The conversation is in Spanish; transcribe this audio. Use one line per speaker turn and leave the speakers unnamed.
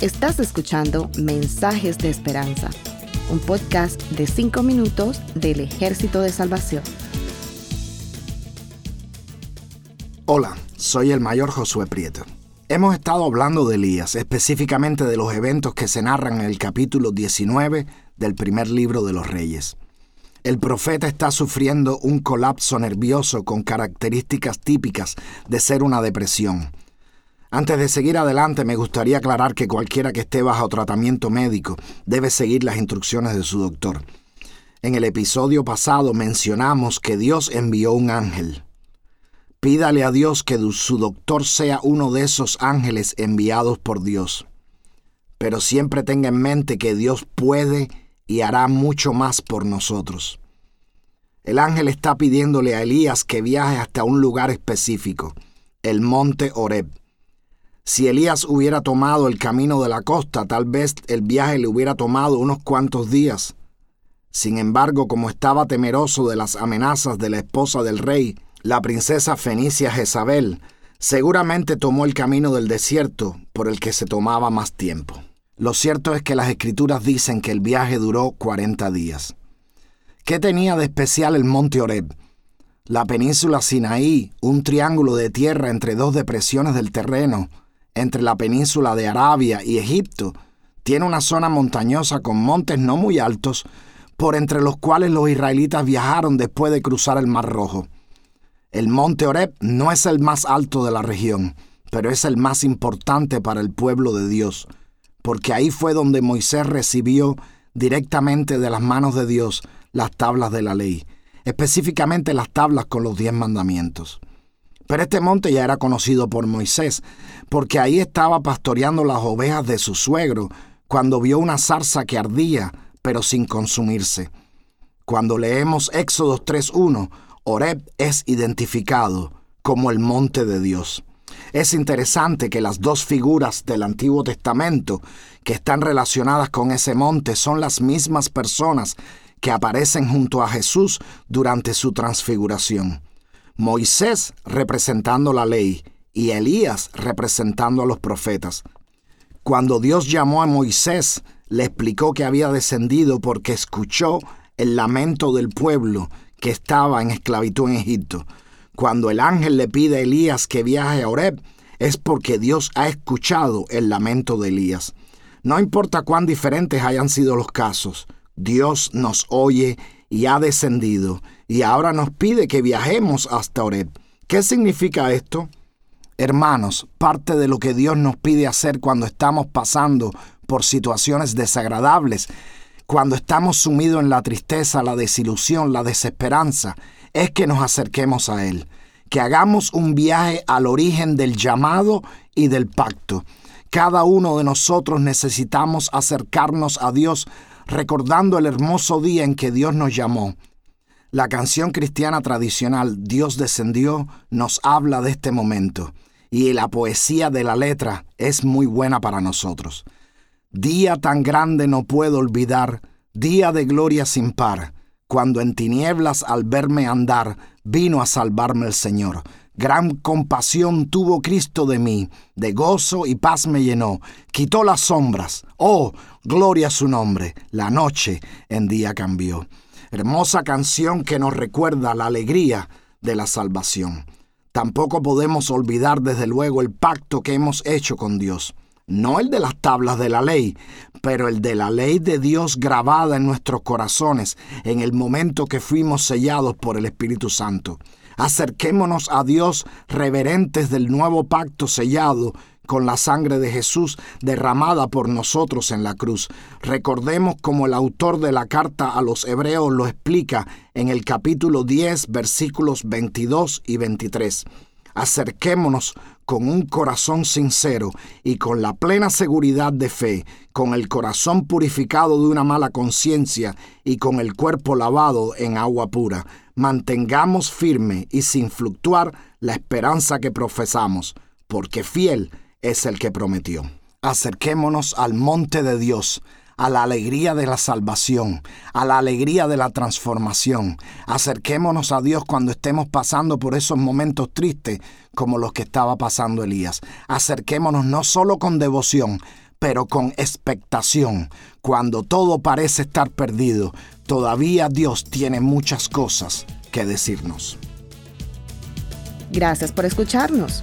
Estás escuchando Mensajes de Esperanza, un podcast de 5 minutos del Ejército de Salvación.
Hola, soy el mayor Josué Prieto. Hemos estado hablando de Elías, específicamente de los eventos que se narran en el capítulo 19 del primer libro de los Reyes. El profeta está sufriendo un colapso nervioso con características típicas de ser una depresión. Antes de seguir adelante, me gustaría aclarar que cualquiera que esté bajo tratamiento médico debe seguir las instrucciones de su doctor. En el episodio pasado mencionamos que Dios envió un ángel. Pídale a Dios que su doctor sea uno de esos ángeles enviados por Dios. Pero siempre tenga en mente que Dios puede y hará mucho más por nosotros. El ángel está pidiéndole a Elías que viaje hasta un lugar específico, el monte Oreb. Si Elías hubiera tomado el camino de la costa, tal vez el viaje le hubiera tomado unos cuantos días. Sin embargo, como estaba temeroso de las amenazas de la esposa del rey, la princesa fenicia Jezabel, seguramente tomó el camino del desierto por el que se tomaba más tiempo. Lo cierto es que las escrituras dicen que el viaje duró 40 días. ¿Qué tenía de especial el monte Oreb? La península Sinaí, un triángulo de tierra entre dos depresiones del terreno, entre la península de Arabia y Egipto, tiene una zona montañosa con montes no muy altos, por entre los cuales los israelitas viajaron después de cruzar el Mar Rojo. El monte Oreb no es el más alto de la región, pero es el más importante para el pueblo de Dios, porque ahí fue donde Moisés recibió directamente de las manos de Dios las tablas de la ley, específicamente las tablas con los diez mandamientos. Pero este monte ya era conocido por Moisés, porque ahí estaba pastoreando las ovejas de su suegro, cuando vio una zarza que ardía, pero sin consumirse. Cuando leemos Éxodo 3.1, Oreb es identificado como el monte de Dios. Es interesante que las dos figuras del Antiguo Testamento que están relacionadas con ese monte son las mismas personas que aparecen junto a Jesús durante su transfiguración. Moisés representando la ley y Elías representando a los profetas. Cuando Dios llamó a Moisés, le explicó que había descendido porque escuchó el lamento del pueblo que estaba en esclavitud en Egipto. Cuando el ángel le pide a Elías que viaje a Oreb, es porque Dios ha escuchado el lamento de Elías. No importa cuán diferentes hayan sido los casos, Dios nos oye y ha descendido, y ahora nos pide que viajemos hasta Oreb. ¿Qué significa esto? Hermanos, parte de lo que Dios nos pide hacer cuando estamos pasando por situaciones desagradables, cuando estamos sumidos en la tristeza, la desilusión, la desesperanza, es que nos acerquemos a Él, que hagamos un viaje al origen del llamado y del pacto. Cada uno de nosotros necesitamos acercarnos a Dios recordando el hermoso día en que Dios nos llamó. La canción cristiana tradicional Dios descendió nos habla de este momento y la poesía de la letra es muy buena para nosotros. Día tan grande no puedo olvidar, día de gloria sin par, cuando en tinieblas al verme andar vino a salvarme el Señor. Gran compasión tuvo Cristo de mí, de gozo y paz me llenó, quitó las sombras. Oh, gloria a su nombre, la noche en día cambió. Hermosa canción que nos recuerda la alegría de la salvación. Tampoco podemos olvidar desde luego el pacto que hemos hecho con Dios. No el de las tablas de la ley, pero el de la ley de Dios grabada en nuestros corazones en el momento que fuimos sellados por el Espíritu Santo. Acerquémonos a Dios reverentes del nuevo pacto sellado con la sangre de Jesús derramada por nosotros en la cruz. Recordemos como el autor de la carta a los hebreos lo explica en el capítulo 10 versículos 22 y 23. Acerquémonos con un corazón sincero y con la plena seguridad de fe, con el corazón purificado de una mala conciencia y con el cuerpo lavado en agua pura. Mantengamos firme y sin fluctuar la esperanza que profesamos, porque fiel es el que prometió. Acerquémonos al monte de Dios, a la alegría de la salvación, a la alegría de la transformación. Acerquémonos a Dios cuando estemos pasando por esos momentos tristes como los que estaba pasando Elías. Acerquémonos no solo con devoción, pero con expectación. Cuando todo parece estar perdido, todavía Dios tiene muchas cosas que decirnos.
Gracias por escucharnos.